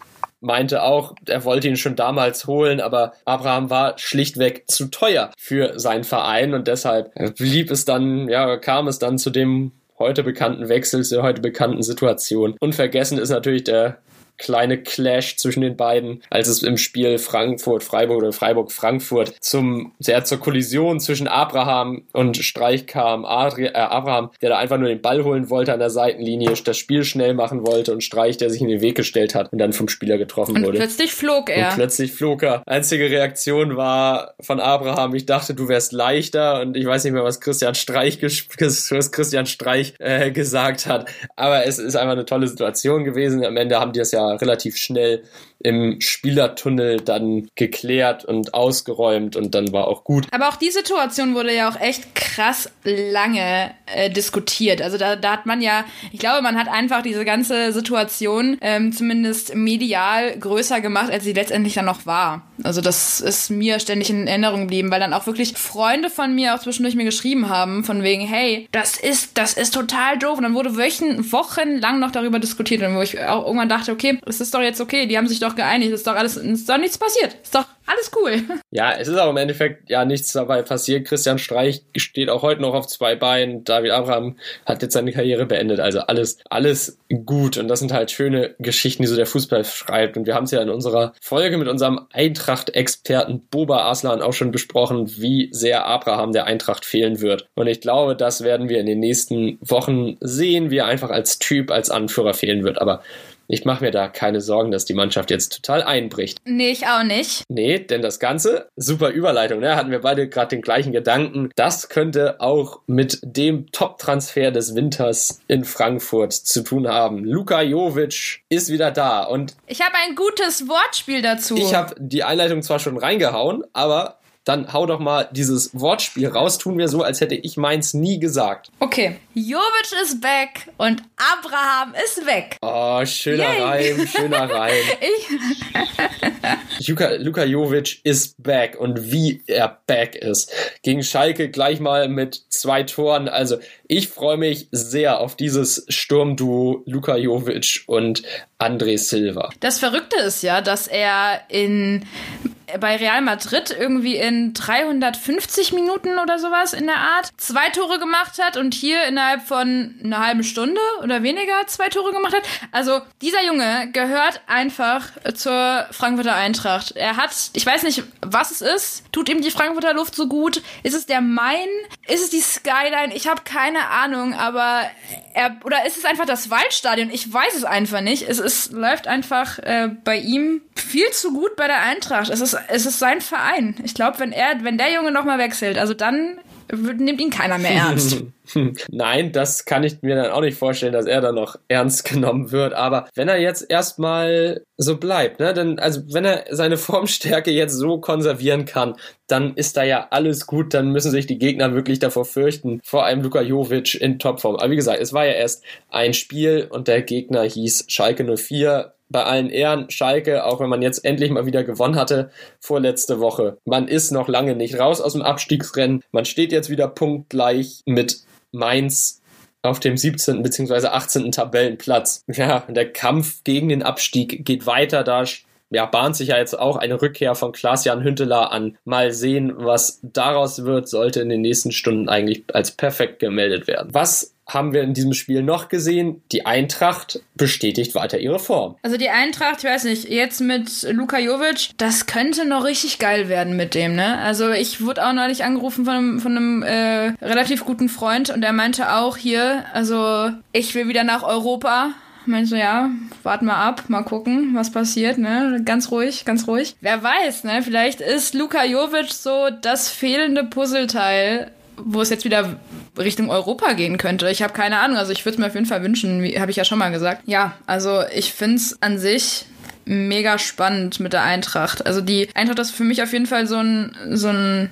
meinte auch, er wollte ihn schon damals holen, aber Abraham war schlichtweg zu teuer für seinen Verein und deshalb blieb es dann, ja, kam es dann zu dem heute bekannten Wechsel, zur heute bekannten Situation. Unvergessen ist natürlich der kleine Clash zwischen den beiden, als es im Spiel Frankfurt-Freiburg oder Freiburg-Frankfurt zum, sehr zur Kollision zwischen Abraham und Streich kam. Adri äh, Abraham, der da einfach nur den Ball holen wollte an der Seitenlinie, das Spiel schnell machen wollte und Streich, der sich in den Weg gestellt hat und dann vom Spieler getroffen und wurde. plötzlich flog er. Und plötzlich flog er. Einzige Reaktion war von Abraham, ich dachte, du wärst leichter und ich weiß nicht mehr, was Christian Streich, was Christian Streich äh, gesagt hat. Aber es ist einfach eine tolle Situation gewesen. Am Ende haben die es ja relativ schnell im Spielertunnel dann geklärt und ausgeräumt und dann war auch gut. Aber auch die Situation wurde ja auch echt krass lange äh, diskutiert. Also da, da hat man ja, ich glaube, man hat einfach diese ganze Situation ähm, zumindest medial größer gemacht, als sie letztendlich dann noch war. Also das ist mir ständig in Erinnerung geblieben, weil dann auch wirklich Freunde von mir auch zwischendurch mir geschrieben haben, von wegen, hey, das ist, das ist total doof. Und dann wurde Wochen, wochenlang noch darüber diskutiert und wo ich auch irgendwann dachte, okay, es ist doch jetzt okay, die haben sich doch geeinigt, ist doch alles, ist doch nichts passiert. Ist doch alles cool. Ja, es ist aber im Endeffekt ja nichts dabei passiert. Christian Streich steht auch heute noch auf zwei Beinen. David Abraham hat jetzt seine Karriere beendet. Also alles, alles gut. Und das sind halt schöne Geschichten, die so der Fußball schreibt. Und wir haben es ja in unserer Folge mit unserem Eintracht-Experten Boba Aslan auch schon besprochen, wie sehr Abraham der Eintracht fehlen wird. Und ich glaube, das werden wir in den nächsten Wochen sehen, wie er einfach als Typ, als Anführer fehlen wird. Aber ich mache mir da keine Sorgen, dass die Mannschaft jetzt total einbricht. Nee, ich auch nicht. Nee, denn das Ganze, super Überleitung, ne? hatten wir beide gerade den gleichen Gedanken. Das könnte auch mit dem Top-Transfer des Winters in Frankfurt zu tun haben. Luka Jovic ist wieder da und ich habe ein gutes Wortspiel dazu. Ich habe die Einleitung zwar schon reingehauen, aber dann hau doch mal dieses Wortspiel raus. Tun wir so, als hätte ich meins nie gesagt. Okay. Jovic ist back und Abraham ist weg. Oh, schöner Yay. Reim, schöner Reim. Luka, Luka Jovic ist back und wie er back ist. Gegen Schalke gleich mal mit zwei Toren. Also ich freue mich sehr auf dieses Sturmduo Luka Jovic und André Silva. Das Verrückte ist ja, dass er in bei Real Madrid irgendwie in 350 Minuten oder sowas in der Art zwei Tore gemacht hat und hier innerhalb von einer halben Stunde oder weniger zwei Tore gemacht hat. Also dieser Junge gehört einfach zur Frankfurter Eintracht. Er hat, ich weiß nicht, was es ist, tut ihm die Frankfurter Luft so gut. Ist es der Main? Ist es die Skyline? Ich habe keine Ahnung, aber er oder ist es einfach das Waldstadion? Ich weiß es einfach nicht. Es ist, läuft einfach äh, bei ihm viel zu gut bei der Eintracht. Es ist es ist sein Verein. Ich glaube, wenn er, wenn der Junge nochmal wechselt, also dann nimmt ihn keiner mehr ernst. Nein, das kann ich mir dann auch nicht vorstellen, dass er dann noch ernst genommen wird. Aber wenn er jetzt erstmal so bleibt, ne, dann, also wenn er seine Formstärke jetzt so konservieren kann, dann ist da ja alles gut, dann müssen sich die Gegner wirklich davor fürchten, vor allem Luka Jovic in Topform. Aber wie gesagt, es war ja erst ein Spiel und der Gegner hieß Schalke 04 bei allen Ehren Schalke, auch wenn man jetzt endlich mal wieder gewonnen hatte vorletzte Woche. Man ist noch lange nicht raus aus dem Abstiegsrennen. Man steht jetzt wieder punktgleich mit Mainz auf dem 17. bzw. 18. Tabellenplatz. Ja, der Kampf gegen den Abstieg geht weiter. Da ja, bahnt sich ja jetzt auch eine Rückkehr von Klaas-Jan Hünteler an. Mal sehen, was daraus wird, sollte in den nächsten Stunden eigentlich als perfekt gemeldet werden. Was haben wir in diesem Spiel noch gesehen? Die Eintracht bestätigt weiter ihre Form. Also die Eintracht, ich weiß nicht, jetzt mit Luka Jovic, das könnte noch richtig geil werden mit dem, ne? Also ich wurde auch neulich angerufen von einem, von einem äh, relativ guten Freund und der meinte auch hier, also ich will wieder nach Europa. Meinst du, ja, warten wir ab, mal gucken, was passiert, ne? Ganz ruhig, ganz ruhig. Wer weiß, ne? Vielleicht ist Luka Jovic so das fehlende Puzzleteil wo es jetzt wieder Richtung Europa gehen könnte. Ich habe keine Ahnung. Also ich würde es mir auf jeden Fall wünschen, habe ich ja schon mal gesagt. Ja, also ich finde es an sich mega spannend mit der Eintracht. Also die Eintracht ist für mich auf jeden Fall so ein, so ein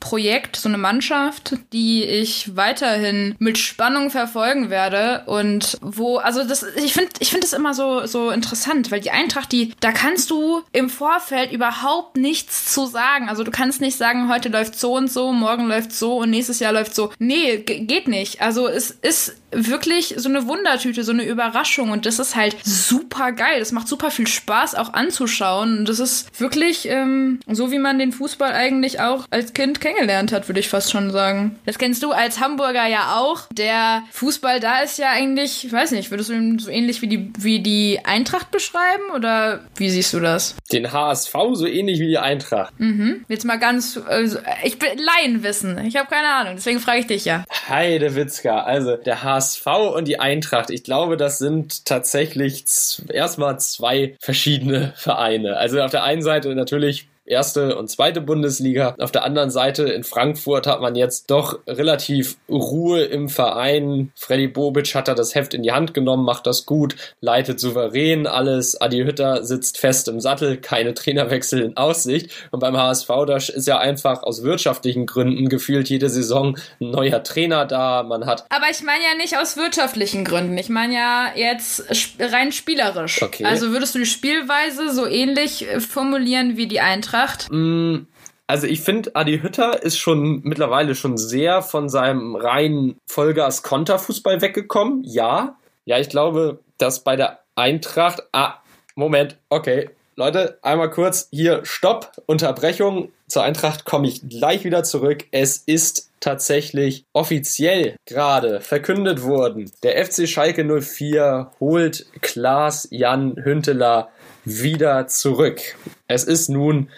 Projekt, so eine Mannschaft, die ich weiterhin mit Spannung verfolgen werde und wo, also das, ich finde, ich finde das immer so, so interessant, weil die Eintracht, die, da kannst du im Vorfeld überhaupt nichts zu sagen. Also du kannst nicht sagen, heute läuft so und so, morgen läuft so und nächstes Jahr läuft so. Nee, geht nicht. Also es ist wirklich so eine Wundertüte, so eine Überraschung und das ist halt super geil. Das macht super viel Spaß auch anzuschauen und das ist wirklich ähm, so, wie man den Fußball eigentlich auch als Kind kennengelernt hat, würde ich fast schon sagen. Das kennst du als Hamburger ja auch. Der Fußball da ist ja eigentlich, ich weiß nicht, würdest du ihn so ähnlich wie die, wie die Eintracht beschreiben oder wie siehst du das? Den HSV so ähnlich wie die Eintracht. Mhm. Jetzt mal ganz, also, ich bin Laienwissen. Ich habe keine Ahnung, deswegen frage ich dich ja. Heidewitzka, also der HSV HSV und die Eintracht. Ich glaube, das sind tatsächlich erstmal zwei verschiedene Vereine. Also auf der einen Seite natürlich erste und zweite Bundesliga. Auf der anderen Seite in Frankfurt hat man jetzt doch relativ Ruhe im Verein. Freddy Bobic hat da das Heft in die Hand genommen, macht das gut, leitet souverän alles. Adi Hütter sitzt fest im Sattel, keine Trainerwechsel in Aussicht. Und beim HSV, da ist ja einfach aus wirtschaftlichen Gründen gefühlt jede Saison ein neuer Trainer da. Man hat. Aber ich meine ja nicht aus wirtschaftlichen Gründen. Ich meine ja jetzt rein spielerisch. Okay. Also würdest du die Spielweise so ähnlich formulieren wie die Eintracht? Eintracht? Mm, also ich finde, Adi Hütter ist schon mittlerweile schon sehr von seinem reinen Vollgas-Konterfußball weggekommen. Ja. Ja, ich glaube, dass bei der Eintracht. Ah, Moment, okay. Leute, einmal kurz hier Stopp, Unterbrechung. Zur Eintracht komme ich gleich wieder zurück. Es ist tatsächlich offiziell gerade verkündet worden. Der FC Schalke 04 holt Klaas Jan Hünteler wieder zurück. Es ist nun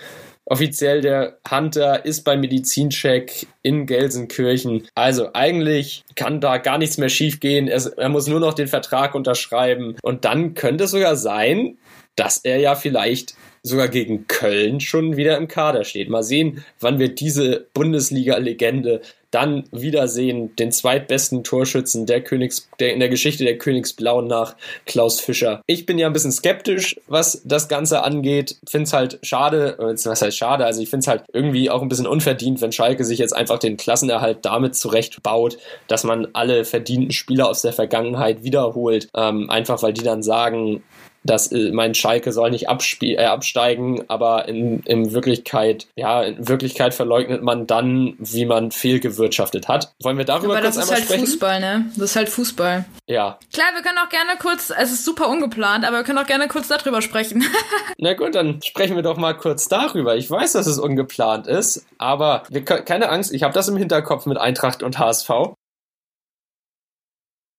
offiziell der Hunter ist beim Medizincheck in Gelsenkirchen. Also eigentlich kann da gar nichts mehr schiefgehen. Er, er muss nur noch den Vertrag unterschreiben. Und dann könnte es sogar sein, dass er ja vielleicht sogar gegen Köln schon wieder im Kader steht. Mal sehen, wann wir diese Bundesliga-Legende dann wiedersehen, den zweitbesten Torschützen der Königs, der in der Geschichte der Königsblauen nach Klaus Fischer. Ich bin ja ein bisschen skeptisch, was das Ganze angeht. Finde es halt schade, was heißt schade, also ich finde es halt irgendwie auch ein bisschen unverdient, wenn Schalke sich jetzt einfach den Klassenerhalt damit zurechtbaut, dass man alle verdienten Spieler aus der Vergangenheit wiederholt, ähm, einfach weil die dann sagen, dass äh, mein Schalke soll nicht äh, absteigen, aber in, in Wirklichkeit, ja, in Wirklichkeit verleugnet man dann, wie man fehlgewirtschaftet hat. Wollen wir darüber aber kurz einmal halt sprechen? Das ist halt Fußball, ne? Das ist halt Fußball. Ja. Klar, wir können auch gerne kurz, es ist super ungeplant, aber wir können auch gerne kurz darüber sprechen. Na gut, dann sprechen wir doch mal kurz darüber. Ich weiß, dass es ungeplant ist, aber wir, keine Angst, ich habe das im Hinterkopf mit Eintracht und HSV.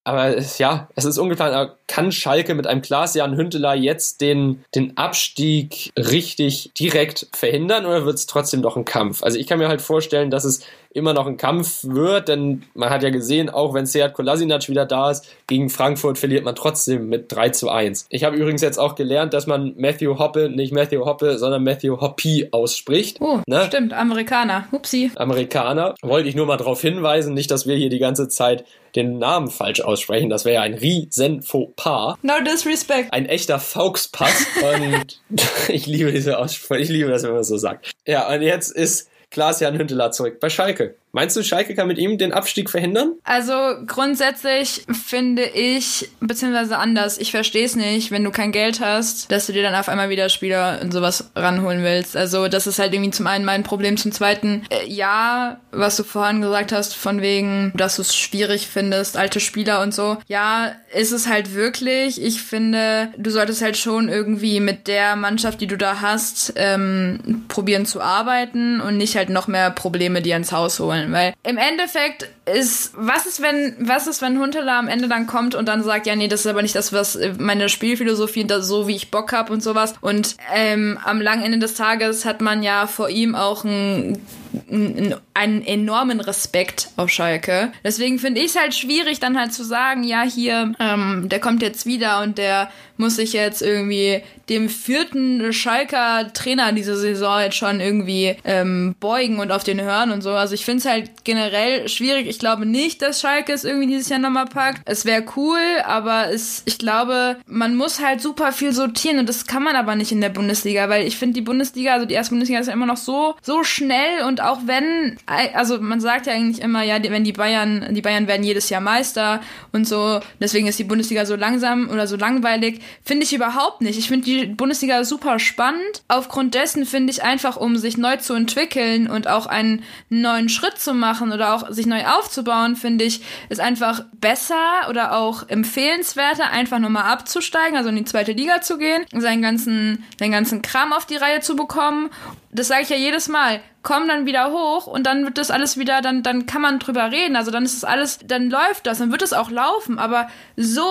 Aber ja, es ist ungeplant. kann Schalke mit einem Klaas-Jan Hünteler jetzt den, den Abstieg richtig direkt verhindern oder wird es trotzdem doch ein Kampf? Also ich kann mir halt vorstellen, dass es immer noch ein Kampf wird, denn man hat ja gesehen, auch wenn Seat Kolasinac wieder da ist, gegen Frankfurt verliert man trotzdem mit 3 zu 1. Ich habe übrigens jetzt auch gelernt, dass man Matthew Hoppe nicht Matthew Hoppe, sondern Matthew Hoppy ausspricht. Oh, ne? stimmt, Amerikaner. Upsi. Amerikaner. Wollte ich nur mal darauf hinweisen, nicht, dass wir hier die ganze Zeit den Namen falsch aussprechen. Das wäre ja ein riesen Fauxpas. No disrespect. Ein echter Fauxpass. und ich liebe diese Aussprache. Ich liebe das, wenn man so sagt. Ja, und jetzt ist Klaas-Jan Hünteler zurück bei Schalke. Meinst du, Schalke kann mit ihm den Abstieg verhindern? Also grundsätzlich finde ich, beziehungsweise anders, ich verstehe es nicht, wenn du kein Geld hast, dass du dir dann auf einmal wieder Spieler und sowas ranholen willst. Also das ist halt irgendwie zum einen mein Problem, zum zweiten, äh, ja, was du vorhin gesagt hast, von wegen, dass du es schwierig findest, alte Spieler und so. Ja, ist es halt wirklich. Ich finde, du solltest halt schon irgendwie mit der Mannschaft, die du da hast, ähm, probieren zu arbeiten und nicht halt noch mehr Probleme dir ins Haus holen wollen, weil im Endeffekt ist, was ist, wenn, was ist, wenn Huntela am Ende dann kommt und dann sagt, ja, nee, das ist aber nicht das, was meine Spielphilosophie, das, so wie ich Bock hab und sowas. Und ähm, am langen Ende des Tages hat man ja vor ihm auch ein einen enormen Respekt auf Schalke. Deswegen finde ich es halt schwierig, dann halt zu sagen, ja, hier, ähm, der kommt jetzt wieder und der muss sich jetzt irgendwie dem vierten Schalker Trainer diese Saison jetzt schon irgendwie ähm, beugen und auf den hören und so. Also ich finde es halt generell schwierig. Ich glaube nicht, dass Schalke es irgendwie dieses Jahr nochmal packt. Es wäre cool, aber es, ich glaube, man muss halt super viel sortieren und das kann man aber nicht in der Bundesliga, weil ich finde die Bundesliga, also die erste Bundesliga ist ja immer noch so, so schnell und auch wenn, also man sagt ja eigentlich immer, ja, wenn die Bayern, die Bayern werden jedes Jahr Meister und so, deswegen ist die Bundesliga so langsam oder so langweilig. Finde ich überhaupt nicht. Ich finde die Bundesliga super spannend. Aufgrund dessen finde ich einfach, um sich neu zu entwickeln und auch einen neuen Schritt zu machen oder auch sich neu aufzubauen, finde ich, ist einfach besser oder auch empfehlenswerter, einfach nochmal abzusteigen, also in die zweite Liga zu gehen, seinen ganzen, seinen ganzen Kram auf die Reihe zu bekommen das sage ich ja jedes Mal, komm dann wieder hoch und dann wird das alles wieder, dann, dann kann man drüber reden. Also dann ist es alles, dann läuft das, dann wird es auch laufen. Aber so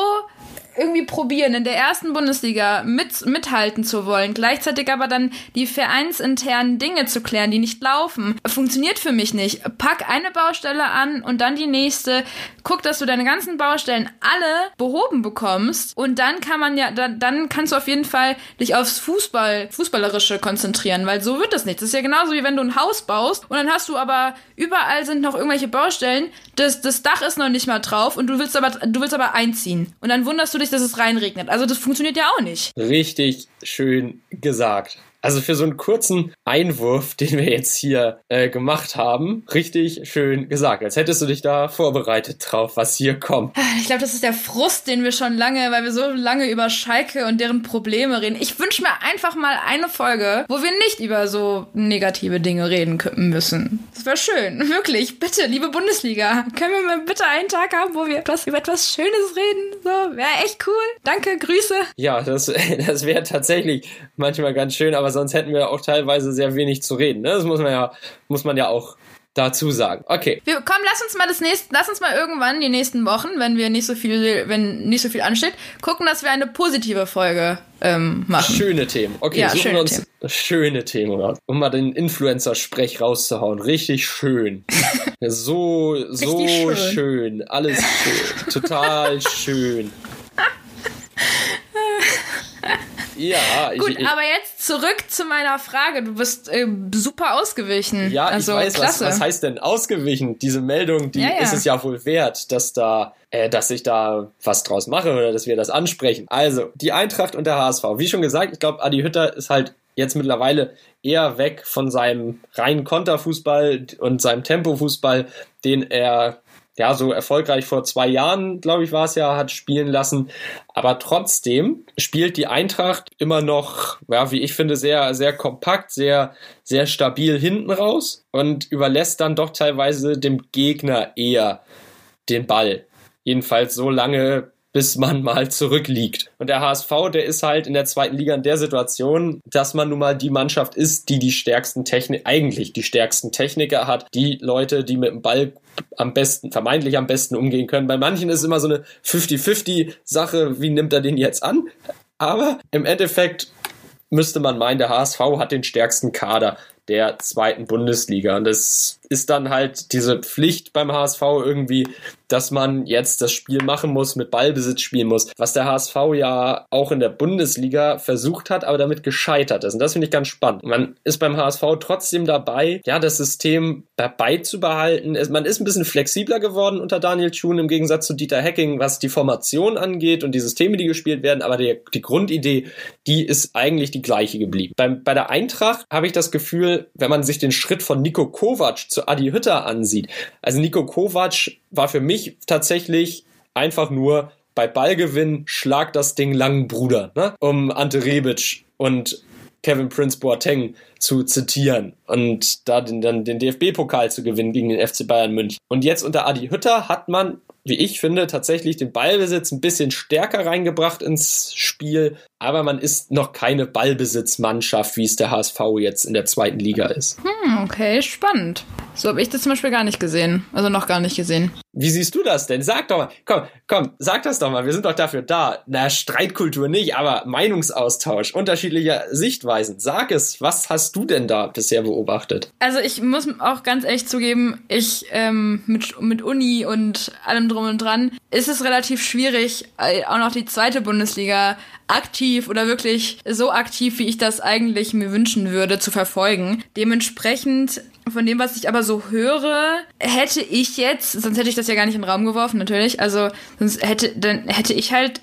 irgendwie probieren, in der ersten Bundesliga mit, mithalten zu wollen, gleichzeitig aber dann die vereinsinternen Dinge zu klären, die nicht laufen, funktioniert für mich nicht. Pack eine Baustelle an und dann die nächste. Guck, dass du deine ganzen Baustellen alle behoben bekommst und dann kann man ja, dann, dann kannst du auf jeden Fall dich aufs Fußball, Fußballerische konzentrieren, weil so wird das nicht. Das ist ja genauso wie wenn du ein Haus baust und dann hast du aber überall sind noch irgendwelche Baustellen, das, das Dach ist noch nicht mal drauf und du willst aber, du willst aber einziehen. Und dann wunderst du dich, dass es reinregnet. Also das funktioniert ja auch nicht. Richtig schön gesagt. Also für so einen kurzen Einwurf, den wir jetzt hier äh, gemacht haben, richtig schön gesagt. Als hättest du dich da vorbereitet drauf, was hier kommt. Ich glaube, das ist der Frust, den wir schon lange, weil wir so lange über Schalke und deren Probleme reden. Ich wünsche mir einfach mal eine Folge, wo wir nicht über so negative Dinge reden müssen. Das wäre schön. Wirklich. Bitte, liebe Bundesliga, können wir mal bitte einen Tag haben, wo wir etwas, über etwas Schönes reden? So, wäre echt cool. Danke, Grüße. Ja, das, das wäre tatsächlich manchmal ganz schön, aber sonst hätten wir auch teilweise sehr wenig zu reden. Ne? Das muss man ja, muss man ja auch dazu sagen. Okay. Wir, komm, lass uns mal das nächste, lass uns mal irgendwann die nächsten Wochen, wenn wir nicht so viel, wenn nicht so viel ansteht, gucken, dass wir eine positive Folge ähm, machen. Schöne Themen. Okay, ja, suchen wir uns Themen. schöne Themen raus. Um mal den Influencer-Sprech rauszuhauen. Richtig schön. so, so schön. schön. Alles schön. Total schön. Ja, Gut, ich, aber jetzt zurück zu meiner Frage. Du bist äh, super ausgewichen. Ja, also, ich weiß, klasse. Was, was heißt denn ausgewichen? Diese Meldung, die ja, ja. ist es ja wohl wert, dass da, äh, dass ich da was draus mache oder dass wir das ansprechen. Also, die Eintracht und der HSV. Wie schon gesagt, ich glaube, Adi Hütter ist halt jetzt mittlerweile eher weg von seinem reinen Konterfußball und seinem Tempofußball, den er ja, so erfolgreich vor zwei Jahren, glaube ich, war es ja, hat spielen lassen. Aber trotzdem spielt die Eintracht immer noch, ja, wie ich finde, sehr, sehr kompakt, sehr, sehr stabil hinten raus und überlässt dann doch teilweise dem Gegner eher den Ball. Jedenfalls so lange, bis man mal zurückliegt. Und der HSV, der ist halt in der zweiten Liga in der Situation, dass man nun mal die Mannschaft ist, die die stärksten Technik, eigentlich die stärksten Techniker hat, die Leute, die mit dem Ball am besten, vermeintlich am besten umgehen können. Bei manchen ist es immer so eine 50-50 Sache, wie nimmt er den jetzt an? Aber im Endeffekt müsste man meinen, der HSV hat den stärksten Kader der zweiten Bundesliga. Und das ist dann halt diese Pflicht beim HSV irgendwie, dass man jetzt das Spiel machen muss, mit Ballbesitz spielen muss, was der HSV ja auch in der Bundesliga versucht hat, aber damit gescheitert ist. Und das finde ich ganz spannend. Man ist beim HSV trotzdem dabei, ja, das System beizubehalten. Man ist ein bisschen flexibler geworden unter Daniel Thun im Gegensatz zu Dieter Hecking, was die Formation angeht und die Systeme, die gespielt werden, aber die, die Grundidee, die ist eigentlich die gleiche geblieben. Beim, bei der Eintracht habe ich das Gefühl, wenn man sich den Schritt von Nico Kovac zu Adi Hütter ansieht, also Nico Kovac war für mich tatsächlich einfach nur bei Ballgewinn schlag das Ding langen Bruder, ne? um Ante Rebic und Kevin Prince Boateng zu zitieren und da den, dann den DFB-Pokal zu gewinnen gegen den FC Bayern München. Und jetzt unter Adi Hütter hat man wie ich finde, tatsächlich den Ballbesitz ein bisschen stärker reingebracht ins Spiel, aber man ist noch keine Ballbesitzmannschaft, wie es der HSV jetzt in der zweiten Liga ist. Hm, okay, spannend. So habe ich das zum Beispiel gar nicht gesehen. Also noch gar nicht gesehen. Wie siehst du das denn? Sag doch mal, komm, komm, sag das doch mal. Wir sind doch dafür da. Na, Streitkultur nicht, aber Meinungsaustausch, unterschiedliche Sichtweisen. Sag es, was hast du denn da bisher beobachtet? Also ich muss auch ganz ehrlich zugeben, ich ähm, mit, mit Uni und allem drum und dran ist es relativ schwierig, äh, auch noch die zweite Bundesliga aktiv oder wirklich so aktiv, wie ich das eigentlich mir wünschen würde, zu verfolgen. Dementsprechend von dem, was ich aber so höre, hätte ich jetzt, sonst hätte ich das ja gar nicht in den Raum geworfen, natürlich. Also sonst hätte, dann hätte ich halt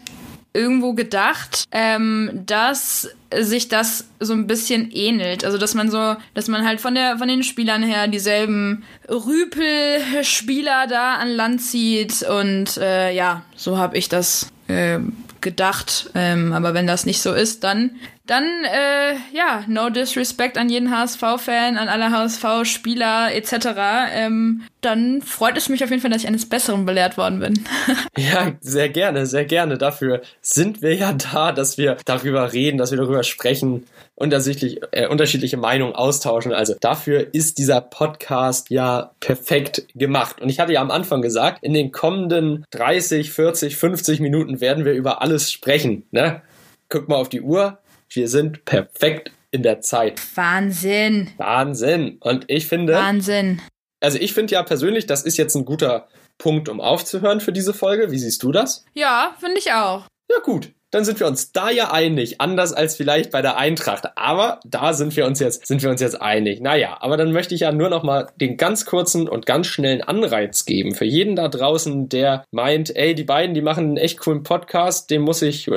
irgendwo gedacht, ähm, dass sich das so ein bisschen ähnelt. Also dass man so, dass man halt von der von den Spielern her dieselben Rüpel-Spieler da an Land zieht und äh, ja, so habe ich das äh, gedacht. Ähm, aber wenn das nicht so ist, dann dann, äh, ja, no disrespect an jeden HSV-Fan, an alle HSV-Spieler etc. Ähm, dann freut es mich auf jeden Fall, dass ich eines Besseren belehrt worden bin. ja, sehr gerne, sehr gerne. Dafür sind wir ja da, dass wir darüber reden, dass wir darüber sprechen, unterschiedlich, äh, unterschiedliche Meinungen austauschen. Also dafür ist dieser Podcast ja perfekt gemacht. Und ich hatte ja am Anfang gesagt, in den kommenden 30, 40, 50 Minuten werden wir über alles sprechen. Ne? Guck mal auf die Uhr wir sind perfekt in der Zeit. Wahnsinn. Wahnsinn. Und ich finde. Wahnsinn. Also ich finde ja persönlich, das ist jetzt ein guter Punkt, um aufzuhören für diese Folge. Wie siehst du das? Ja, finde ich auch. Ja, gut dann sind wir uns da ja einig, anders als vielleicht bei der Eintracht. Aber da sind wir uns jetzt, sind wir uns jetzt einig. Naja, aber dann möchte ich ja nur noch mal den ganz kurzen und ganz schnellen Anreiz geben für jeden da draußen, der meint, ey, die beiden, die machen einen echt coolen Podcast, den muss ich,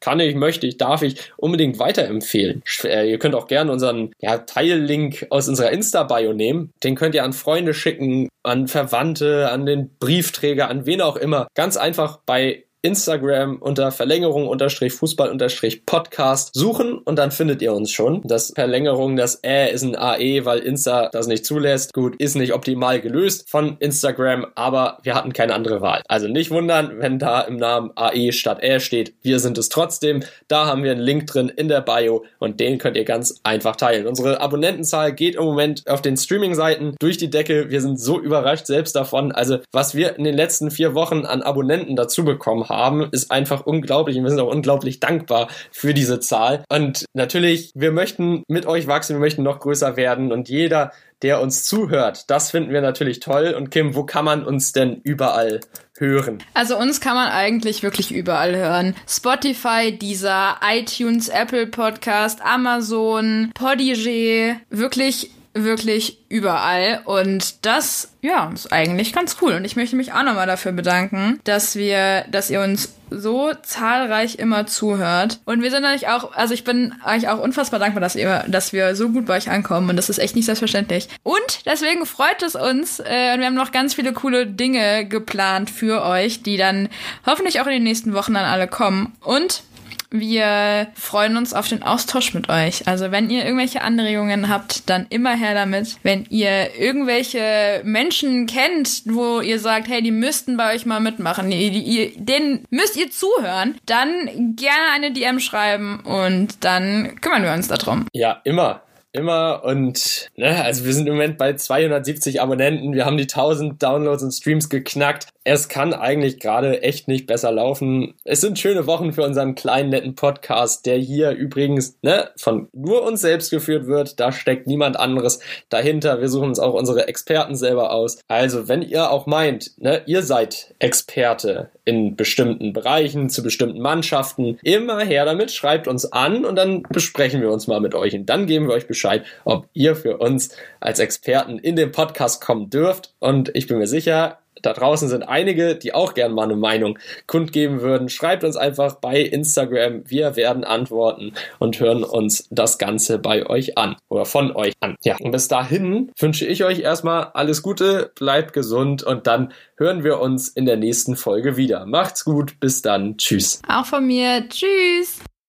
kann ich, möchte ich, darf ich unbedingt weiterempfehlen. Äh, ihr könnt auch gerne unseren ja, Teillink aus unserer Insta-Bio nehmen. Den könnt ihr an Freunde schicken, an Verwandte, an den Briefträger, an wen auch immer. Ganz einfach bei Instagram unter Verlängerung unterstrich Fußball unterstrich Podcast suchen und dann findet ihr uns schon. Das Verlängerung, das Ä ist ein AE, weil Insta das nicht zulässt. Gut, ist nicht optimal gelöst von Instagram, aber wir hatten keine andere Wahl. Also nicht wundern, wenn da im Namen AE statt Ä steht. Wir sind es trotzdem. Da haben wir einen Link drin in der Bio und den könnt ihr ganz einfach teilen. Unsere Abonnentenzahl geht im Moment auf den Streaming-Seiten durch die Decke. Wir sind so überrascht selbst davon. Also was wir in den letzten vier Wochen an Abonnenten dazu bekommen haben, haben, ist einfach unglaublich und wir sind auch unglaublich dankbar für diese Zahl. Und natürlich, wir möchten mit euch wachsen, wir möchten noch größer werden und jeder, der uns zuhört, das finden wir natürlich toll. Und Kim, wo kann man uns denn überall hören? Also uns kann man eigentlich wirklich überall hören. Spotify, dieser iTunes, Apple Podcast, Amazon, Podigy, wirklich wirklich überall. Und das, ja, ist eigentlich ganz cool. Und ich möchte mich auch nochmal dafür bedanken, dass wir, dass ihr uns so zahlreich immer zuhört. Und wir sind eigentlich auch, also ich bin eigentlich auch unfassbar dankbar, dass ihr, dass wir so gut bei euch ankommen. Und das ist echt nicht selbstverständlich. Und deswegen freut es uns. Äh, und wir haben noch ganz viele coole Dinge geplant für euch, die dann hoffentlich auch in den nächsten Wochen dann alle kommen. Und wir freuen uns auf den Austausch mit euch. Also wenn ihr irgendwelche Anregungen habt, dann immer her damit. Wenn ihr irgendwelche Menschen kennt, wo ihr sagt, hey, die müssten bei euch mal mitmachen, die, die, denen müsst ihr zuhören, dann gerne eine DM schreiben und dann kümmern wir uns darum. Ja, immer immer und ne, also wir sind im Moment bei 270 Abonnenten, wir haben die 1000 Downloads und Streams geknackt. Es kann eigentlich gerade echt nicht besser laufen. Es sind schöne Wochen für unseren kleinen netten Podcast, der hier übrigens ne, von nur uns selbst geführt wird. Da steckt niemand anderes dahinter. Wir suchen uns auch unsere Experten selber aus. Also, wenn ihr auch meint, ne, ihr seid Experte in bestimmten Bereichen, zu bestimmten Mannschaften, immer her damit, schreibt uns an und dann besprechen wir uns mal mit euch und dann geben wir euch Bescheid, ob ihr für uns als Experten in den Podcast kommen dürft. Und ich bin mir sicher, da draußen sind einige, die auch gern mal eine Meinung kundgeben würden. Schreibt uns einfach bei Instagram. Wir werden antworten und hören uns das Ganze bei euch an oder von euch an. Ja, und bis dahin wünsche ich euch erstmal alles Gute, bleibt gesund und dann hören wir uns in der nächsten Folge wieder. Macht's gut, bis dann. Tschüss. Auch von mir. Tschüss.